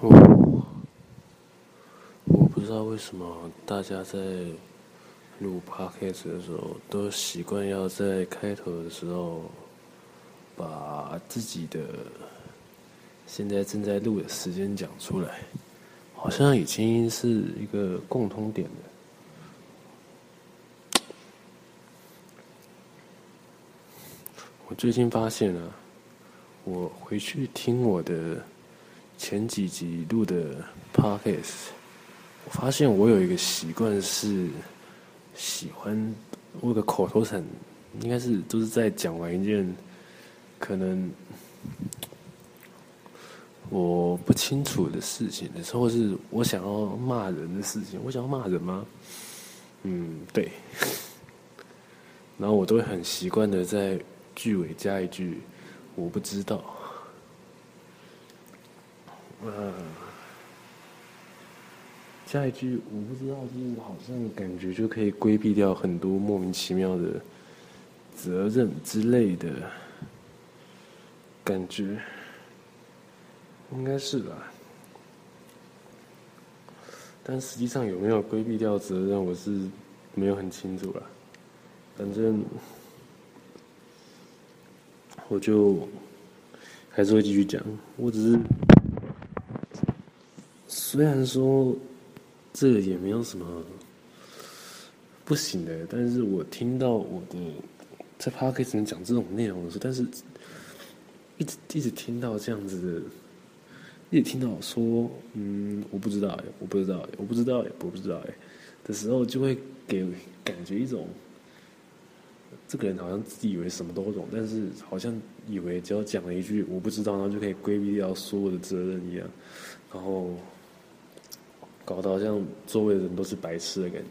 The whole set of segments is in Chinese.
我我不知道为什么大家在录 podcast 的时候，都习惯要在开头的时候把自己的现在正在录的时间讲出来，好像已经是一个共通点了。我最近发现了，我回去听我的。前几集录的 podcast，我发现我有一个习惯是喜欢，我有个口头禅，应该是都是在讲完一件可能我不清楚的事情的时候，是我想要骂人的事情。我想要骂人吗？嗯，对。然后我都会很习惯的在句尾加一句“我不知道”。嗯，下一句我不知道，就是好像感觉就可以规避掉很多莫名其妙的责任之类的感觉，应该是吧？但实际上有没有规避掉责任，我是没有很清楚了。反正我就还是会继续讲，我只是。虽然说这个也没有什么不行的，但是我听到我的在 Podcast 里面讲这种内容的时候，但是一直一直听到这样子的，一直听到说，嗯，我不知道，我不知道，我不知道哎，我不知道哎的时候，就会给感觉一种这个人好像自己以为什么都懂，但是好像以为只要讲了一句我不知道，然后就可以规避掉所有的责任一样，然后。搞得好像周围的人都是白痴的感觉。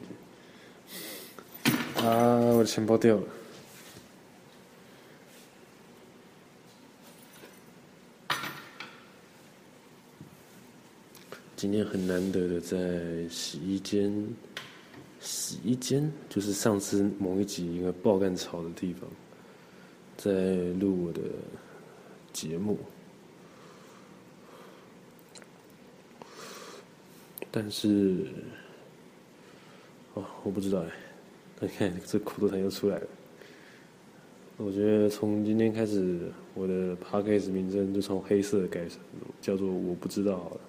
啊，我的钱包掉了。今天很难得的在洗衣间，洗衣间就是上次某一集一个爆干吵的地方，在录我的节目。但是，哦，我不知道哎。你看，这口头禅又出来了。我觉得从今天开始，我的 podcast 名称就从黑色改成叫做“我不知道”好了。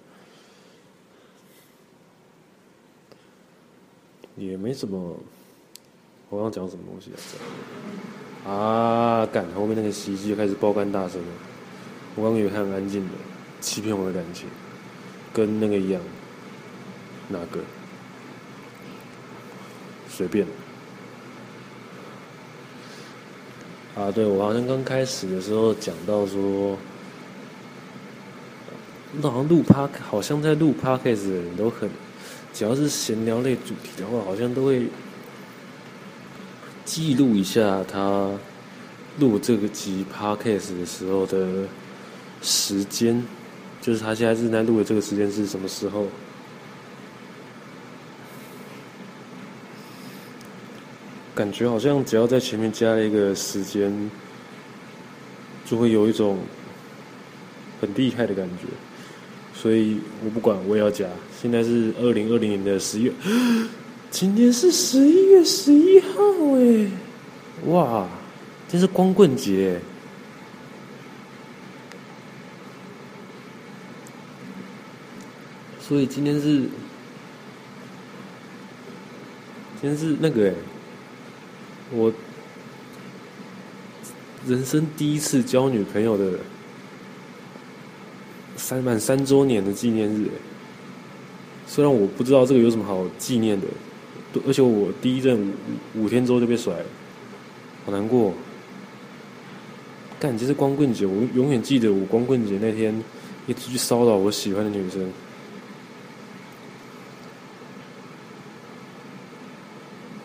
也没什么，我刚讲什么东西啊？啊，干！后面那个洗衣机就开始爆肝大声了。我刚刚以为还很安静的，欺骗我的感情，跟那个一样。哪个？随便。啊，对，我好像刚开始的时候讲到说，那好像录 p 好像在录 Podcast 的人都很，只要是闲聊类主题的话，好像都会记录一下他录这个集 Podcast 的时候的时间，就是他现在正在录的这个时间是什么时候。感觉好像只要在前面加了一个时间，就会有一种很厉害的感觉，所以我不管，我也要加。现在是二零二零年的十一月，今天是十一月十一号哎，哇，这是光棍节，所以今天是，今天是那个哎。我人生第一次交女朋友的三满三周年的纪念日，虽然我不知道这个有什么好纪念的，而且我第一任五五天之后就被甩了，好难过。干，这是光棍节，我永远记得我光棍节那天一直去骚扰我喜欢的女生，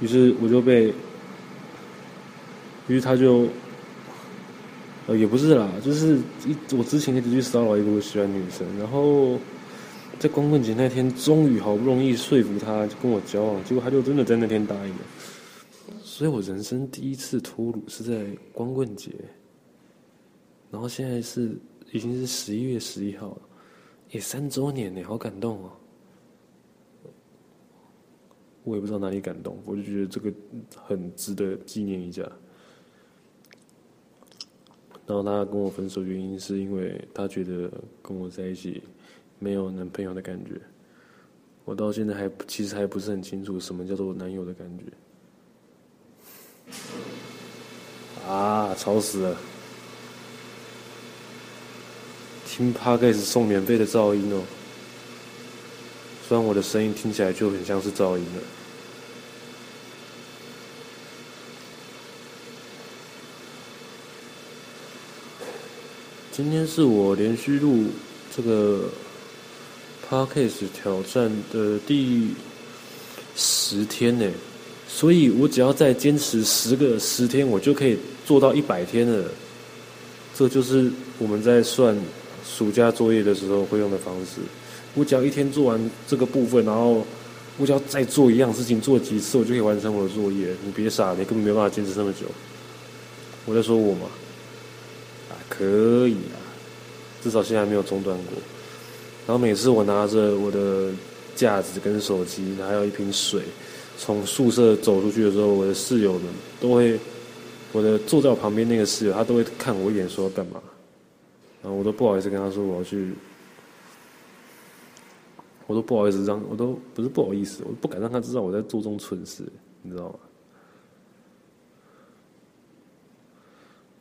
于是我就被。于是他就，呃，也不是啦，就是一我之前一直去骚扰一个我喜欢女生，然后在光棍节那天，终于好不容易说服她跟我交往，结果她就真的在那天答应了。所以我人生第一次脱鲁是在光棍节，然后现在是已经是十一月十一号了，也三周年呢，好感动哦！我也不知道哪里感动，我就觉得这个很值得纪念一下。然后他跟我分手原因是因为他觉得跟我在一起没有男朋友的感觉。我到现在还其实还不是很清楚什么叫做男友的感觉。啊，吵死了！听 p 盖 d 送免费的噪音哦，虽然我的声音听起来就很像是噪音了。今天是我连续录这个 Podcast 挑战的第十天呢，所以我只要再坚持十个十天，我就可以做到一百天了。这就是我们在算暑假作业的时候会用的方式。我只要一天做完这个部分，然后我只要再做一样事情，做几次，我就可以完成我的作业。你别傻，你根本没办法坚持那么久。我在说我嘛。可以啊，至少现在还没有中断过。然后每次我拿着我的架子跟手机，还有一瓶水，从宿舍走出去的时候，我的室友们都会，我的坐在我旁边那个室友，他都会看我一眼，说要干嘛。然后我都不好意思跟他说我要去，我都不好意思让，我都不是不好意思，我都不敢让他知道我在做这种蠢事，你知道吗？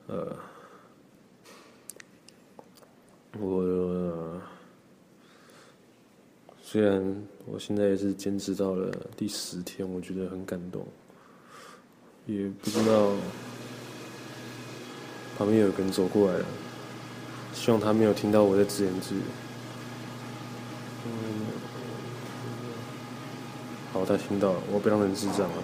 呃。我虽然我现在也是坚持到了第十天，我觉得很感动，也不知道旁边有个人走过来了，希望他没有听到我在自言自语。好，他听到了，我不要让人智障了。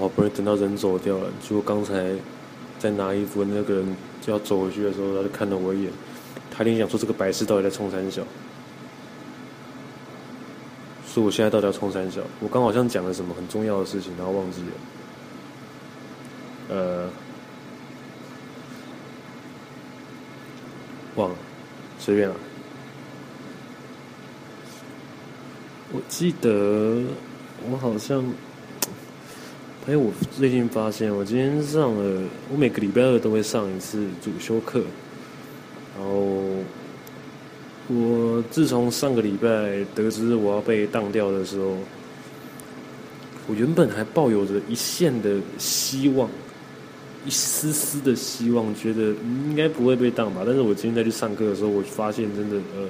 好不容易等到人走掉了，结果刚才在拿衣服的那个人就要走回去的时候，他就看了我一眼，他一定想说这个白痴到底在冲三小，说我现在到底要冲三小？我刚好像讲了什么很重要的事情，然后忘记了，呃，忘了，随便了。我记得我好像。哎，我最近发现，我今天上了，我每个礼拜二都会上一次主修课。然后，我自从上个礼拜得知我要被当掉的时候，我原本还抱有着一线的希望，一丝丝的希望，觉得应该不会被当吧。但是我今天再去上课的时候，我发现真的，呃，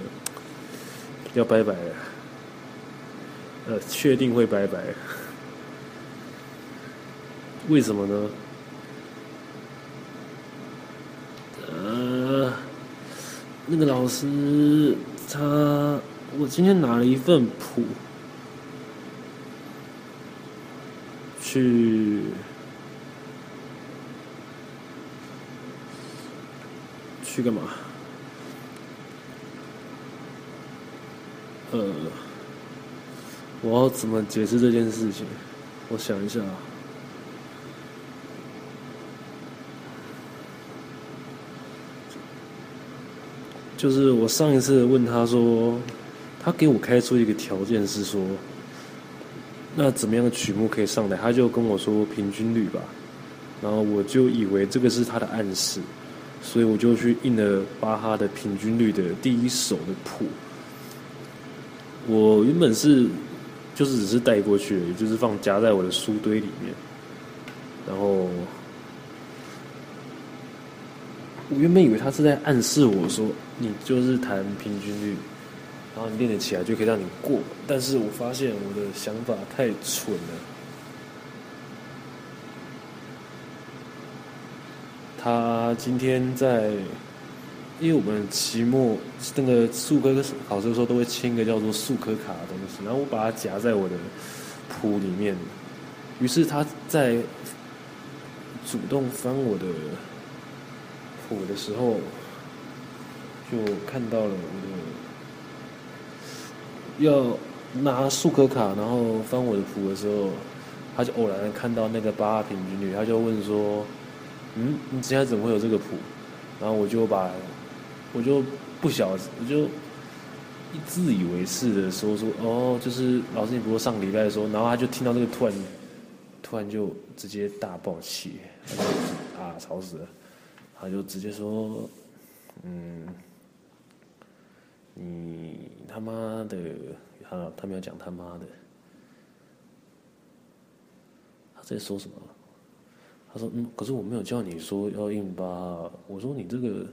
要拜拜了，呃，确定会拜拜。为什么呢？呃，那个老师他，我今天拿了一份谱去去干嘛？呃，我要怎么解释这件事情？我想一下啊。就是我上一次问他说，他给我开出一个条件是说，那怎么样的曲目可以上来？他就跟我说平均律吧，然后我就以为这个是他的暗示，所以我就去印了巴哈的平均律的第一首的谱。我原本是就是只是带过去也，就是放夹在我的书堆里面，然后。我原本以为他是在暗示我说，你就是弹平均律，然后你练得起来就可以让你过。但是我发现我的想法太蠢了。他今天在，因为我们期末那个术科考试的时候都会签一个叫做术科卡的东西，然后我把它夹在我的谱里面，于是他在主动翻我的。谱的时候，就看到了我的要拿术科卡，然后翻我的谱的时候，他就偶然看到那个八二平均律，他就问说：“嗯，你之前怎么会有这个谱？”然后我就把，我就不晓，我就自以为是的说说：“哦，就是老师，你不是上礼拜的时候。”然后他就听到那个突然，突然就直接大爆气，啊，吵死了。他就直接说：“嗯，你他妈的，他他没有讲他妈的，他在说什么？他说：嗯，可是我没有叫你说要硬巴。我说你这个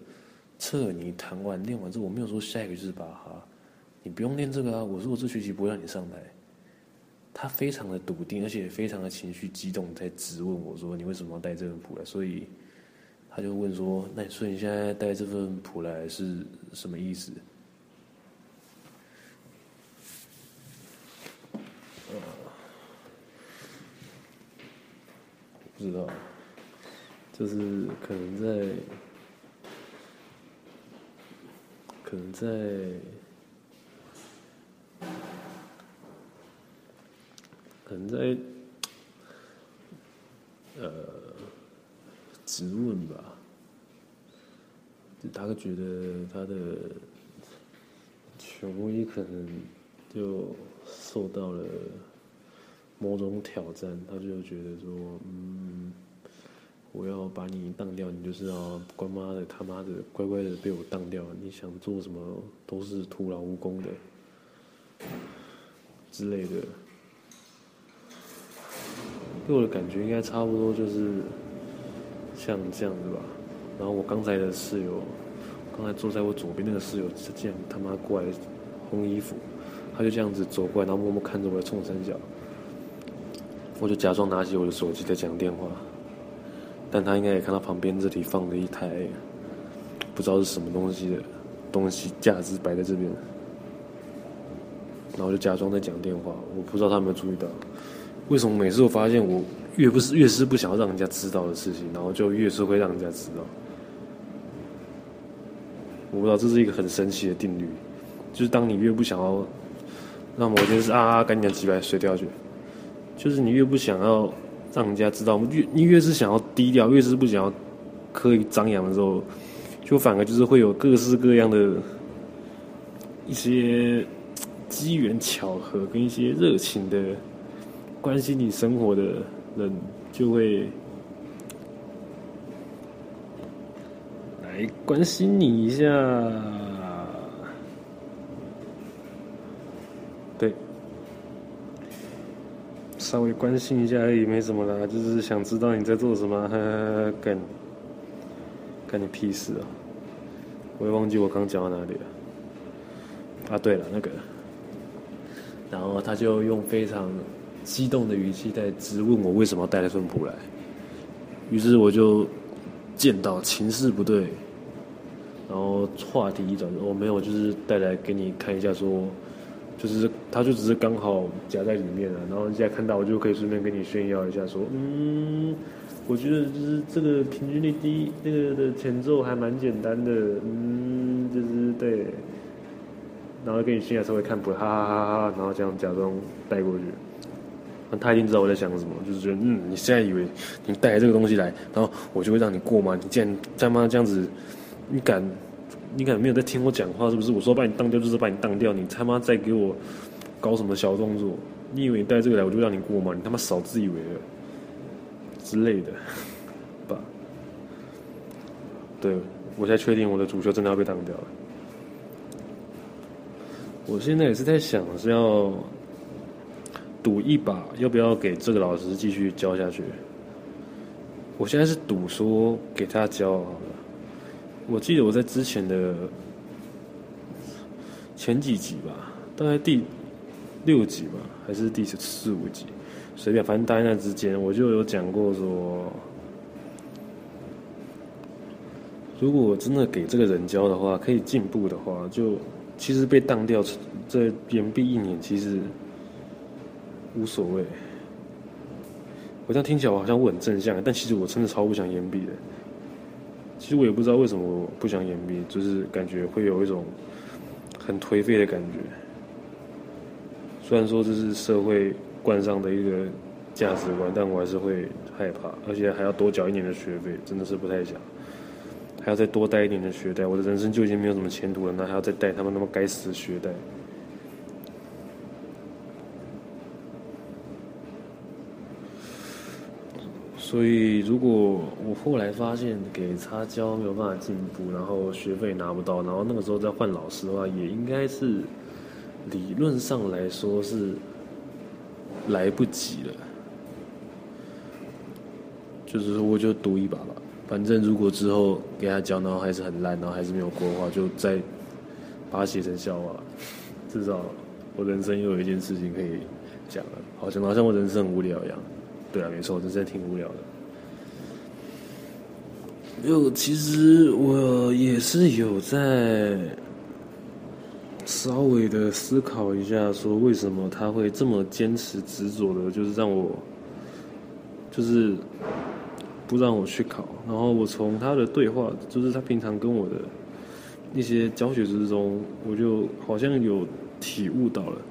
册你弹完练完之后，我没有说下一个就是巴哈，你不用练这个啊。我说我这学期不会让你上台。他非常的笃定，而且非常的情绪激动，在质问我说：你为什么要带这份谱来？所以。”他就问说：“那你说你现在带这份谱来是什么意思？”不知道，就是可能在，可能在，可能在，呃。质问吧，他觉得他的权威可能就受到了某种挑战，他就觉得说，嗯，我要把你当掉，你就是要关妈的他妈的乖乖的被我当掉，你想做什么都是徒劳无功的之类的。给我的感觉应该差不多就是。像这样子吧，然后我刚才的室友，刚才坐在我左边那个室友，这样他妈过来烘衣服，他就这样子走过来，然后默默看着我在冲三角，我就假装拿起我的手机在讲电话，但他应该也看到旁边这里放着一台不知道是什么东西的东西架子摆在这边，然后就假装在讲电话，我不知道他有没有注意到，为什么每次我发现我。越不是越是不想要让人家知道的事情，然后就越是会让人家知道。我不知道这是一个很神奇的定律，就是当你越不想要让某件事啊赶紧几百碎掉去，就是你越不想要让人家知道，越你越是想要低调，越是不想要刻意张扬的时候，就反而就是会有各式各样的一些机缘巧合跟一些热情的关心你生活的。人就会来关心你一下，稍微关心一下而已，没什么啦，就是想知道你在做什么，呵呵，干，干你屁事啊！我也忘记我刚讲到哪里了。啊，对了，那个，然后他就用非常。激动的语气在质问我为什么要带那份谱来，于是我就见到情势不对，然后话题一转，我、哦、没有，就是带来给你看一下，说就是他就只是刚好夹在里面了，然后现在看到我就可以顺便跟你炫耀一下说，嗯，我觉得就是这个平均率低那个的前奏还蛮简单的，嗯，就是对，然后跟你炫耀稍微看谱，哈哈哈哈，然后这样假装带过去。那他一定知道我在想什么，就是觉得，嗯，你现在以为你带来这个东西来，然后我就会让你过吗？你竟然他妈这样子，你敢，你敢没有在听我讲话是不是？我说把你当掉就是把你当掉，你他妈再给我搞什么小动作？你以为你带这个来我就让你过吗？你他妈少自以为了之类的，吧？对，我现在确定我的主修真的要被当掉了。我现在也是在想是要。赌一把，要不要给这个老师继续教下去？我现在是赌说给他教好了，我记得我在之前的前几集吧，大概第六集吧，还是第四五集，随便，反正大概那之间，我就有讲过说，如果我真的给这个人教的话，可以进步的话，就其实被当掉这延毕一年，其实无所谓。我这样听起来我好像我很正向，但其实我真的超不想延毕的。其实我也不知道为什么我不想延毕，就是感觉会有一种很颓废的感觉。虽然说这是社会冠上的一个价值观，但我还是会害怕，而且还要多缴一年的学费，真的是不太想。还要再多带一年的学贷，我的人生就已经没有什么前途了，那还要再带他们那么该死的学贷。所以，如果我后来发现给他教没有办法进步，然后学费拿不到，然后那个时候再换老师的话，也应该是理论上来说是来不及了。就是说，我就赌一把吧。反正如果之后给他讲，然后还是很烂，然后还是没有过的话，就再把它写成笑话。至少我人生又有一件事情可以讲了，好像好像我人生很无聊一样。对啊，没错，这真的挺无聊的。就其实我也是有在稍微的思考一下，说为什么他会这么坚持执着的，就是让我，就是不让我去考。然后我从他的对话，就是他平常跟我的一些教学之中，我就好像有体悟到了。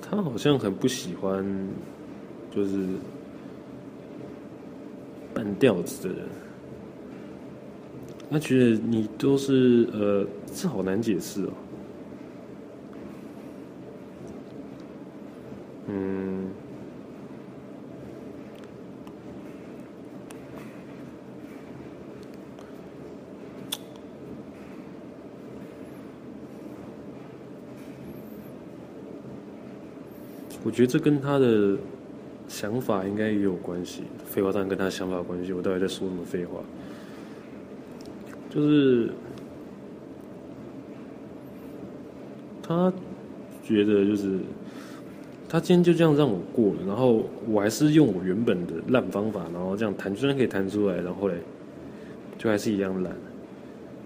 他好像很不喜欢，就是半吊子的人。他觉得你都是呃，这好难解释哦。嗯，我觉得这跟他的想法应该也有关系。废话当然跟他想法有关系。我到底在说什么废话？就是他觉得，就是他今天就这样让我过了，然后我还是用我原本的烂方法，然后这样弹，居然可以弹出来，然后嘞，就还是一样烂。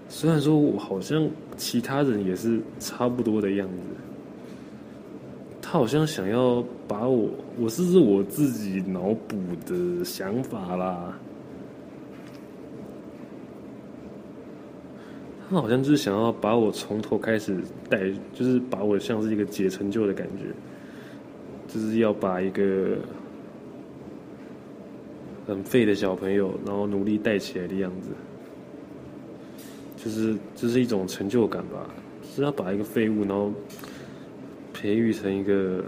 虽然说我好像其他人也是差不多的样子。他好像想要把我，我是不是我自己脑补的想法啦。他好像就是想要把我从头开始带，就是把我像是一个解成就的感觉，就是要把一个很废的小朋友，然后努力带起来的样子，就是这是一种成就感吧，是要把一个废物，然后。培育成一个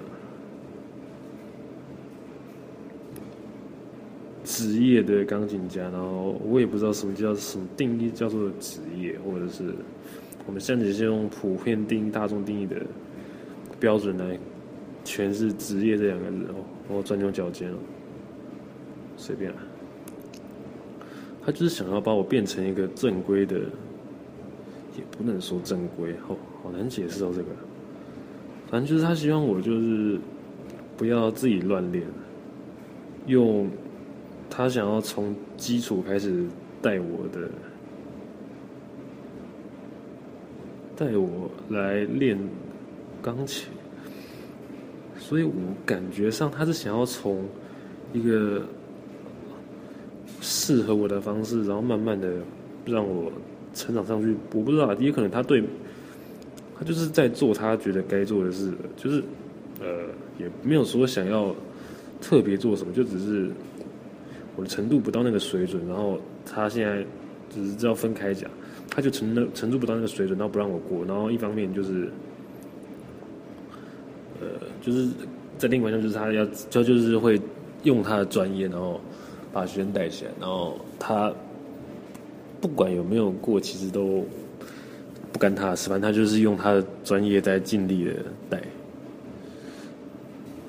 职业的钢琴家，然后我也不知道什么叫什么定义叫做职业，或者是我们现在只是用普遍定义、大众定义的标准来诠释“职业”这两个字哦。我钻牛角尖了，随便了。他就是想要把我变成一个正规的，也不能说正规哦，好难解释到这个。反正就是他希望我就是不要自己乱练，用他想要从基础开始带我的，带我来练钢琴，所以我感觉上他是想要从一个适合我的方式，然后慢慢的让我成长上去。我不知道，也可能他对。他就是在做他觉得该做的事，就是，呃，也没有说想要特别做什么，就只是我的程度不到那个水准，然后他现在只是要分开讲，他就程度程度不到那个水准，然后不让我过，然后一方面就是，呃，就是在另外一方面就是他要就就是会用他的专业，然后把学生带起来，然后他不管有没有过，其实都。不干他的事，反正他就是用他的专业在尽力的带。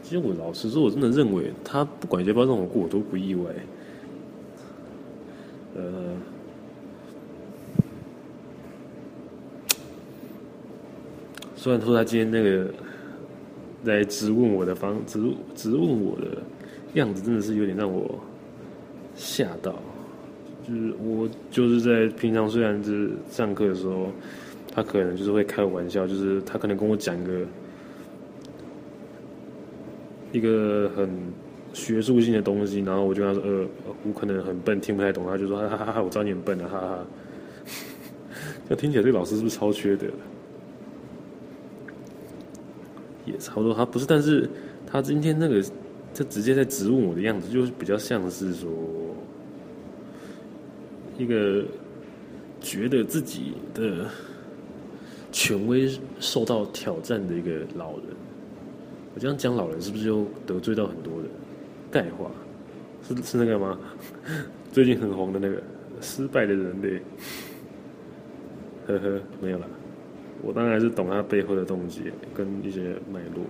其实我老实说，我真的认为他不管要不要让我过，我都不意外。呃，虽然说他今天那个来质问我的方，质质问我的样子，真的是有点让我吓到。就是我就是在平常虽然是上课的时候，他可能就是会开玩笑，就是他可能跟我讲一个一个很学术性的东西，然后我就跟他说：“呃，我可能很笨，听不太懂。”他就说：“哈哈哈，我知道你很笨啊，哈哈。”那听起来这个老师是不是超缺德？也差不多，他不是，但是他今天那个，他直接在质问我的样子，就是比较像是说。一个觉得自己的权威受到挑战的一个老人，我这样讲老人是不是就得罪到很多人？钙化是是那个吗？最近很红的那个失败的人类，呵呵，没有了。我当然还是懂他背后的动机跟一些脉络。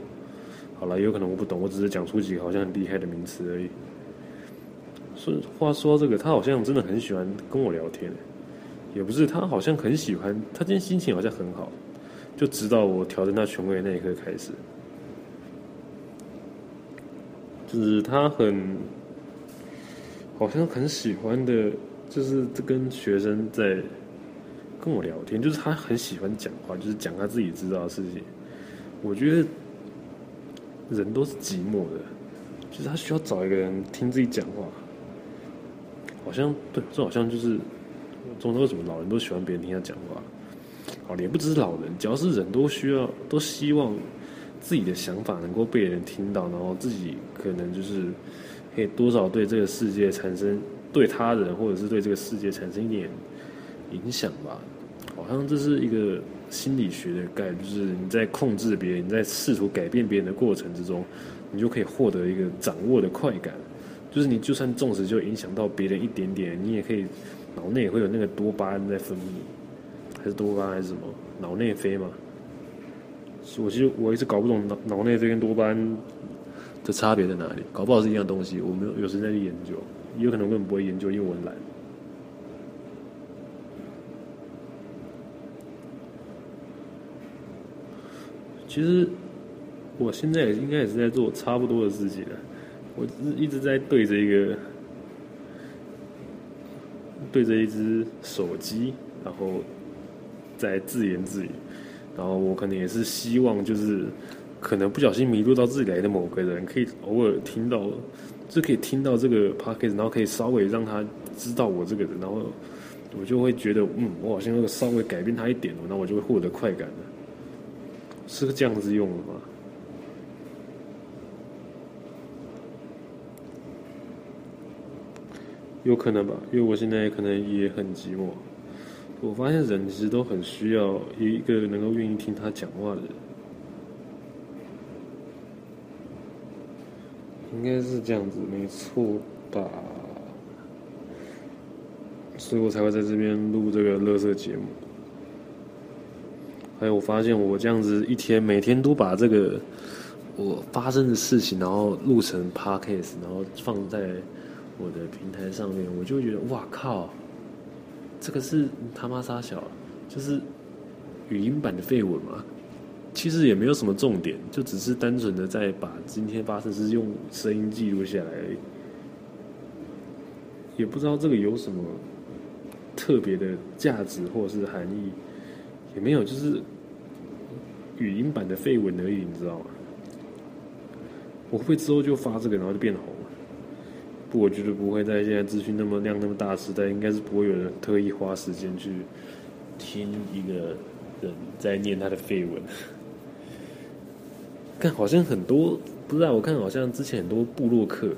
好了，有可能我不懂，我只是讲出几个好像很厉害的名词而已。说话说这个，他好像真的很喜欢跟我聊天，也不是，他好像很喜欢，他今天心情好像很好，就直到我调整他权威那一刻开始，就是他很，好像很喜欢的，就是跟学生在跟我聊天，就是他很喜欢讲话，就是讲他自己知道的事情。我觉得人都是寂寞的，就是他需要找一个人听自己讲话。好像对，这好像就是，中国为什么老人都喜欢别人听他讲话？好，也不只是老人，只要是人都需要，都希望自己的想法能够被人听到，然后自己可能就是可以多少对这个世界产生，对他人或者是对这个世界产生一点影响吧。好像这是一个心理学的概念，就是你在控制别人，你在试图改变别人的过程之中，你就可以获得一个掌握的快感。就是你就算纵使就影响到别人一点点，你也可以脑内也会有那个多巴胺在分泌，还是多巴胺还是什么？脑内啡嘛？我其实我一直搞不懂脑脑内这跟多巴胺的差别在哪里，搞不好是一样东西，我没有有时间去研究，也有可能根本不会研究，因为我很懒。其实我现在应该也是在做差不多的事情了。我是一直在对着一个，对着一只手机，然后在自言自语，然后我可能也是希望，就是可能不小心迷路到自己来的某个人，可以偶尔听到，就可以听到这个 podcast，然后可以稍微让他知道我这个人，然后我就会觉得，嗯，我好像要稍微改变他一点，然后我就会获得快感了，是这样子用的吗？有可能吧，因为我现在可能也很寂寞。我发现人其实都很需要一个能够愿意听他讲话的人，应该是这样子，没错吧？所以我才会在这边录这个垃圾节目。还有，我发现我这样子一天每天都把这个我发生的事情，然后录成 podcast，然后放在。我的平台上面，我就会觉得哇靠，这个是他妈杀小，就是语音版的废文嘛。其实也没有什么重点，就只是单纯的在把今天发生事用声音记录下来而已。也不知道这个有什么特别的价值或者是含义，也没有，就是语音版的废文而已，你知道吗？我会之后就发这个，然后就变红。不，我觉得不会在现在资讯那么量那么大时代，应该是不会有人特意花时间去听一个人在念他的废文。看，好像很多不知道，我看好像之前很多部落客，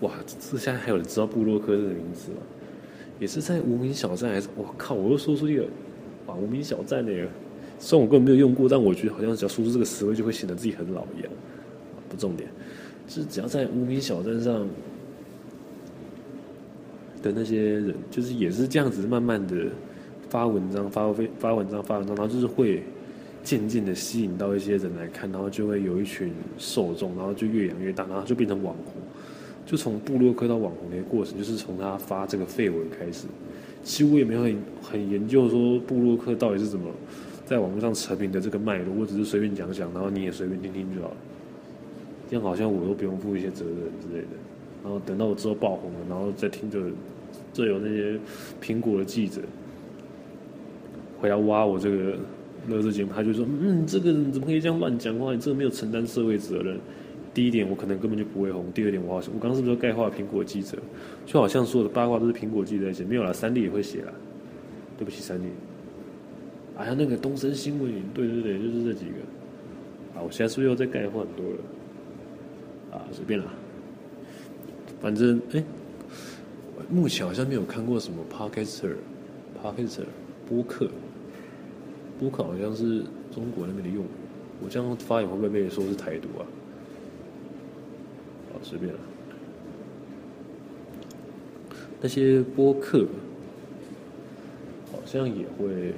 哇，这现在还有人知道部落客这个名字吗？也是在无名小站还是？我靠，我又说出一个哇，无名小站那个，虽然我根本没有用过，但我觉得好像只要说出这个词汇，就会显得自己很老一样。不重点，就是只要在无名小站上。的那些人，就是也是这样子，慢慢的发文章、发发文章、发文章，然后就是会渐渐的吸引到一些人来看，然后就会有一群受众，然后就越养越大，然后就变成网红，就从部落客到网红的过程，就是从他发这个废文开始。其实我也没有很很研究说部落客到底是怎么在网络上成名的这个脉络，我只是随便讲讲，然后你也随便听听就好了。这样好像我都不用负一些责任之类的。然后等到我之后爆红了，然后再听着这有那些苹果的记者回来挖我这个乐视节目，他就说：“嗯，这个人怎么可以这样乱讲话？你这个没有承担社会责任。”第一点，我可能根本就不会红；第二点，我好像我刚刚是不是概括苹果记者？就好像说的八卦都是苹果记者写，没有啦，三弟也会写啦。对不起，三立。还有那个东森新闻，对对对，就是这几个。啊，我现在是不是又在概括很多了？啊，随便啦。反正哎，目前好像没有看过什么 Podcaster，Podcaster 播客，播客好像是中国那边的用语。我这样发言会不会被说是台独啊？随便了，那些播客好像也会，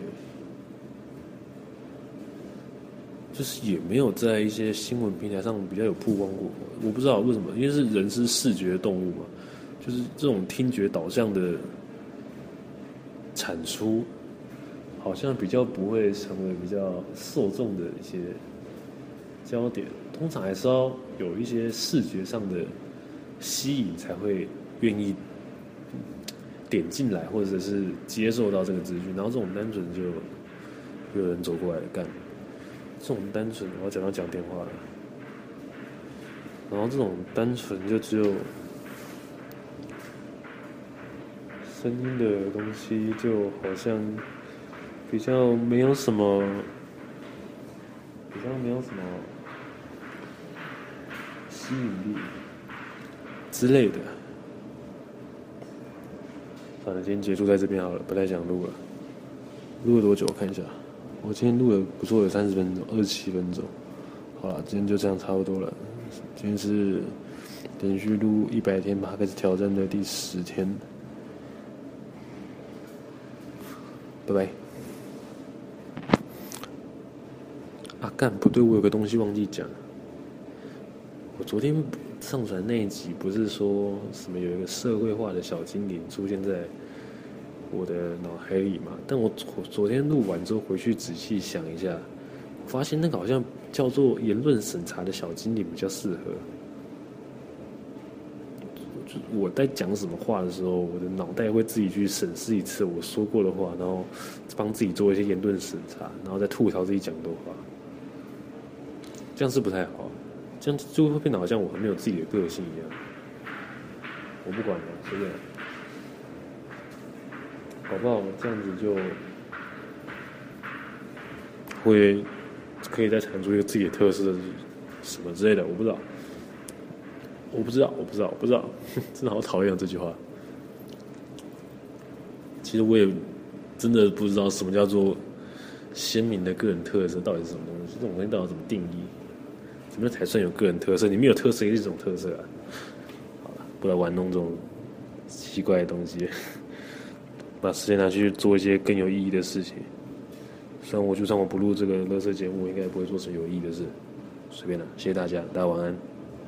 就是也没有在一些新闻平台上比较有曝光过。我不知道为什么，因为是人是视觉动物嘛，就是这种听觉导向的产出，好像比较不会成为比较受众的一些焦点。通常还是要有一些视觉上的吸引，才会愿意点进来，或者是接受到这个资讯。然后这种单纯就有人走过来干，这种单纯我要讲到讲电话了。然后这种单纯就只有声音的东西，就好像比较没有什么，比较没有什么。吸引力之类的，反正今天结束在这边好了，不太想录了。录了多久？我看一下，我今天录了不错，有三十分钟，二十七分钟。好了，今天就这样差不多了。今天是连续录一百天吧，开始挑战的第十天。拜拜。啊，干不对，我有个东西忘记讲。我昨天上传那一集，不是说什么有一个社会化的小精灵出现在我的脑海里嘛？但我昨昨天录完之后回去仔细想一下，我发现那个好像叫做言论审查的小精灵比较适合。我在讲什么话的时候，我的脑袋会自己去审视一次我说过的话，然后帮自己做一些言论审查，然后再吐槽自己讲的话，这样是不太好。这样就会变得好像我还没有自己的个性一样。我不管了，随便。好不好这样子就会可以再产出一个自己的特色，什么之类的，我不知道。我不知道，我不知道，我不知道。真的好讨厌这句话。其实我也真的不知道什么叫做鲜明的个人特色，到底是什么东西？这种东西到底怎么定义？怎么才算有个人特色？你没有特色也是一种特色啊！好了，不来玩弄这种奇怪的东西，把时间拿去做一些更有意义的事情。虽然我就算我不录这个乐色节目，应该也不会做什么有意义的事。随便了，谢谢大家，大家晚安。